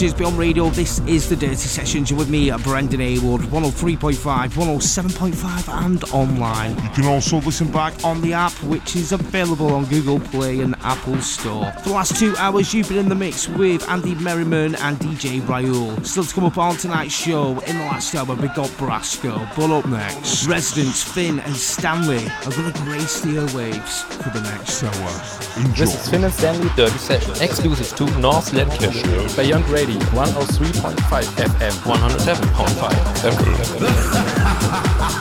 North Beyond Radio. This is the Dirty Sessions. You're with me, at Brendan Haywood, 103.5, 107.5, and online. You can also listen back on the app, which is available on Google Play and Apple Store. For the last two hours, you've been in the mix with Andy Merriman and DJ Raoul. Still to come up on tonight's show, in the last hour, we got Brasco. But up next, Residents Finn and Stanley are going to grace the airwaves for the next hour. Enjoy. This is Finn and Stanley Dirty Session, exclusive to North Lancashire. Beyond Radio, 103.5 FM, 107.5 FM.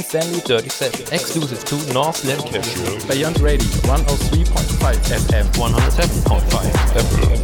and Stanley Dirty Session, exclusive to North Lancashire. Beyond Radio 103.5 FM, 107.5 FM.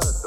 third.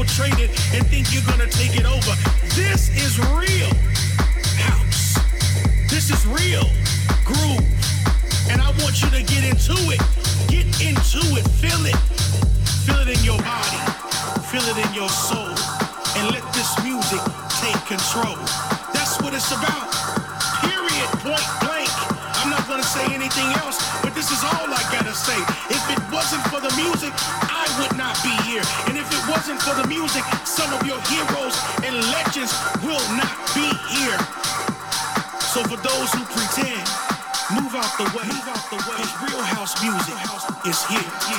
infiltrate it and think you're gonna take it over. This is real house. This is real groove. And I want you to get into it. Get into it. Feel it. Feel it in your body. Feel it in your soul. And let this music take control. For the music, some of your heroes and legends will not be here. So for those who pretend, move out the way. Move out the way. Real house music is here to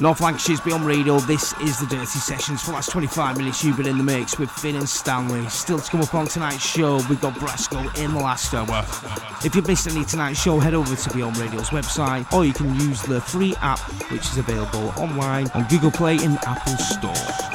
North Lancashire's Beyond Radio, this is the Dirty Sessions. For the last 25 minutes, you've been in the mix with Finn and Stanley. Still to come up on tonight's show, we've got Brasco in the last hour. If you've missed any tonight's show, head over to Beyond Radio's website, or you can use the free app, which is available online on Google Play and Apple Store.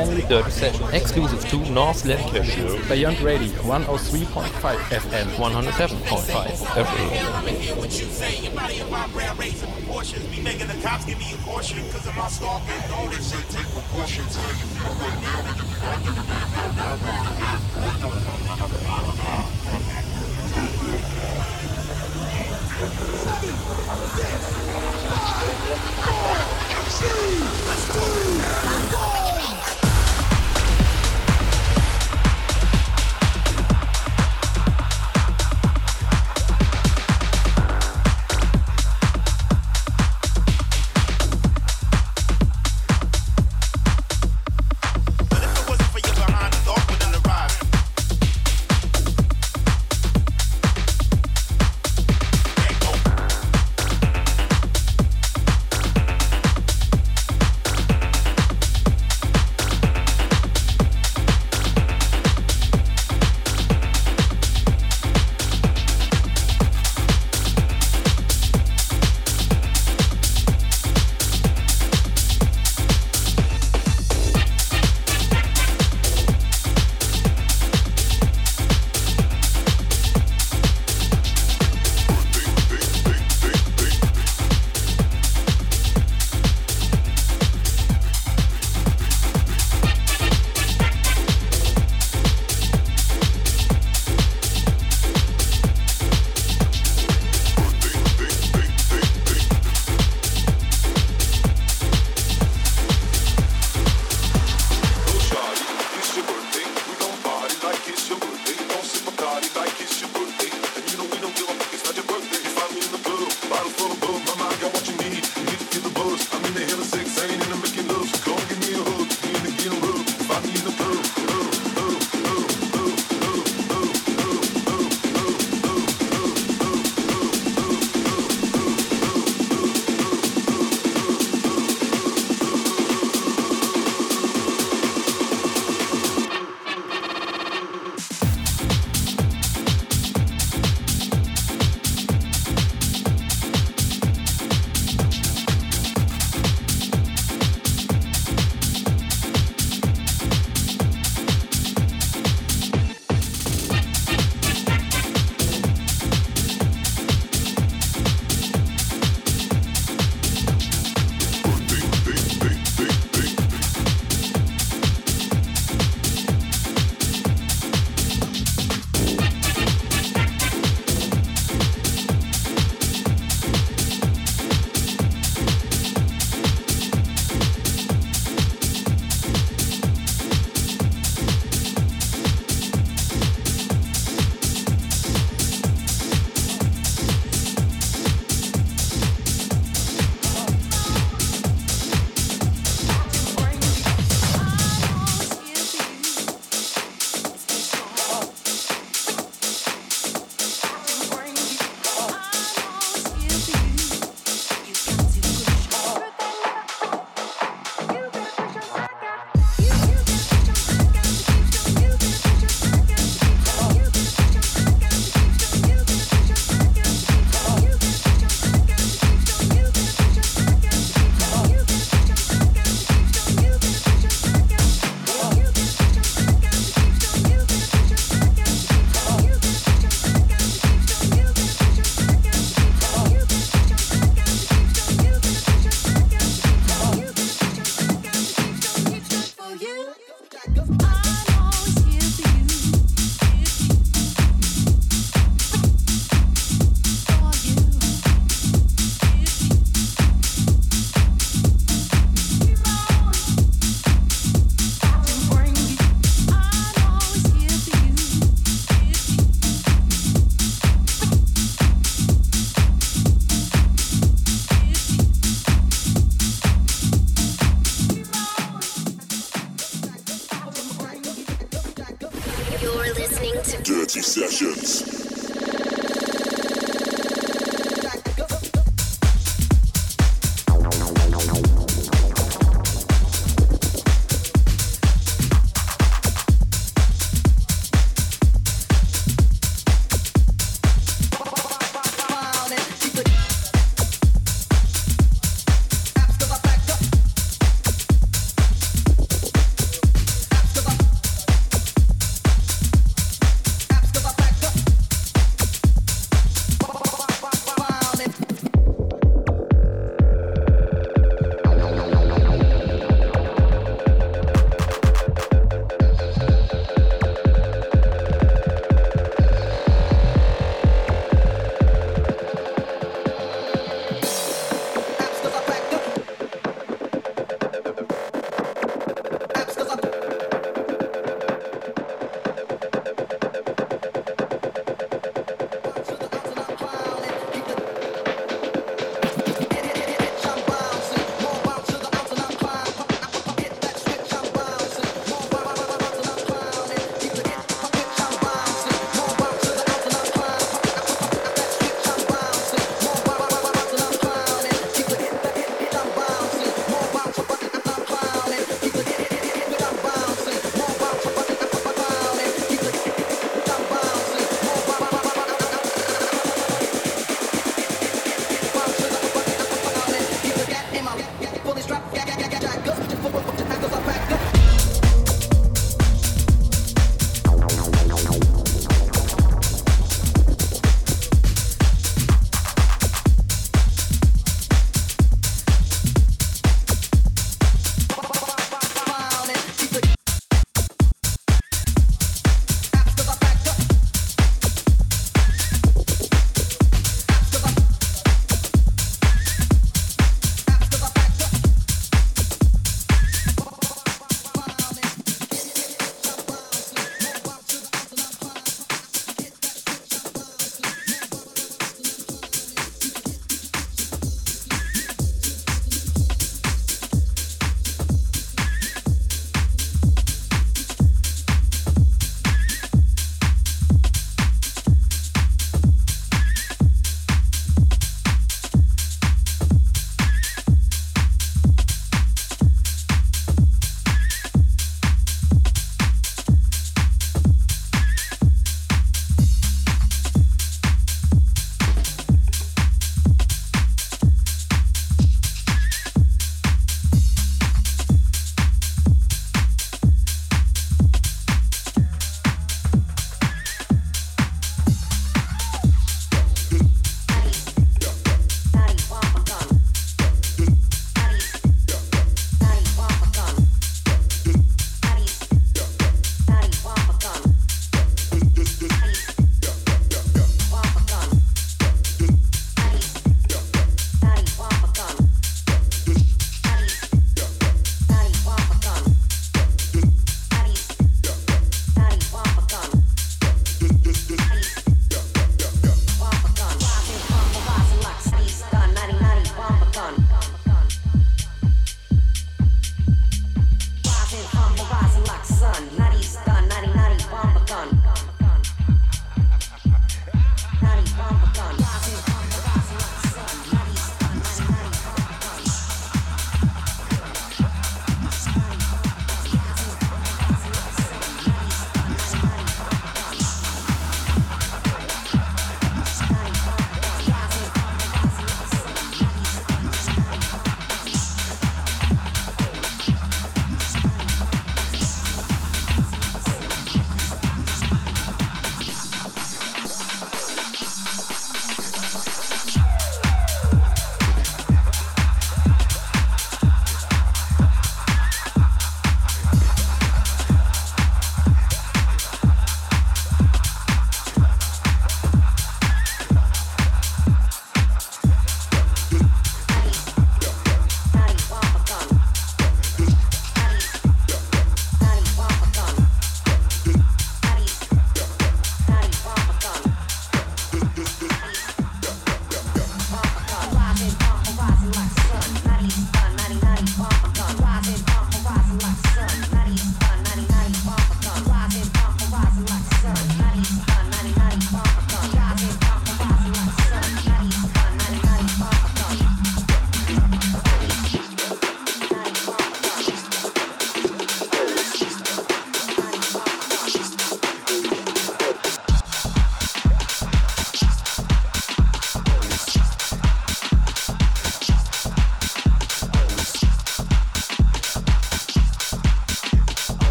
Stanley Dirty Session, exclusive to North Lancashire, Beyond Radio, 103.5 FM, 107.5 FM. Let's go!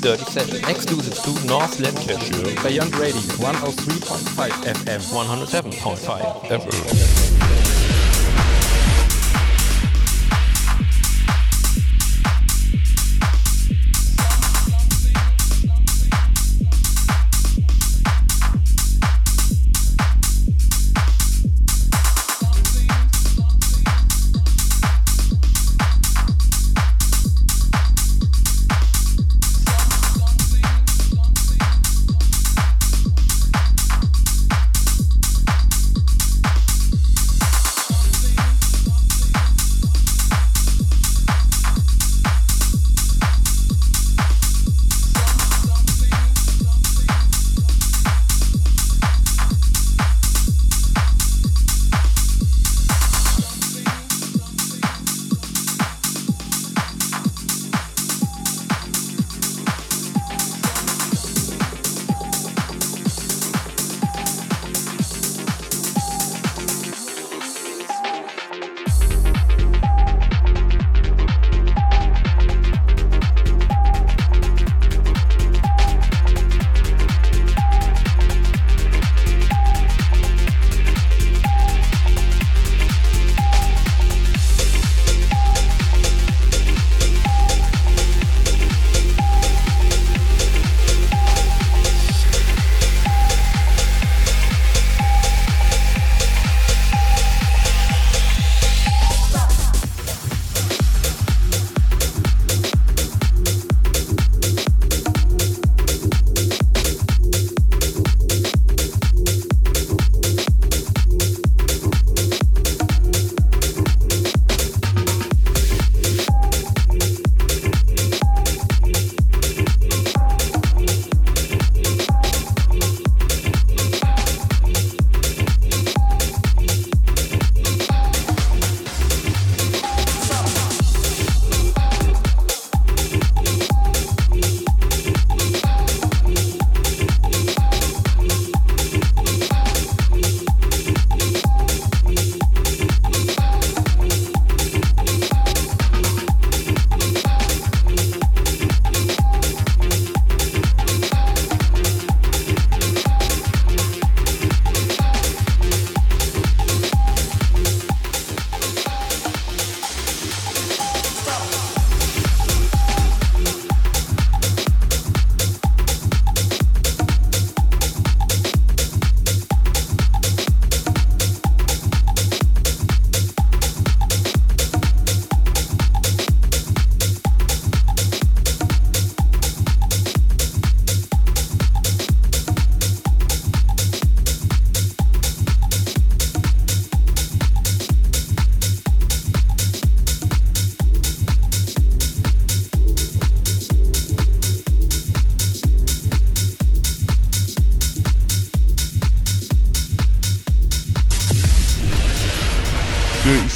Dirty Session, exclusive to North Lancashire, Beyond Radio, 103.5 FM, 107.5 FM.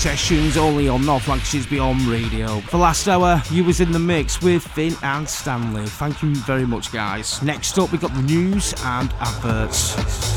Sessions only on North Lancashire's Beyond Radio. For last hour, you was in the mix with Finn and Stanley. Thank you very much, guys. Next up, we got the news and adverts.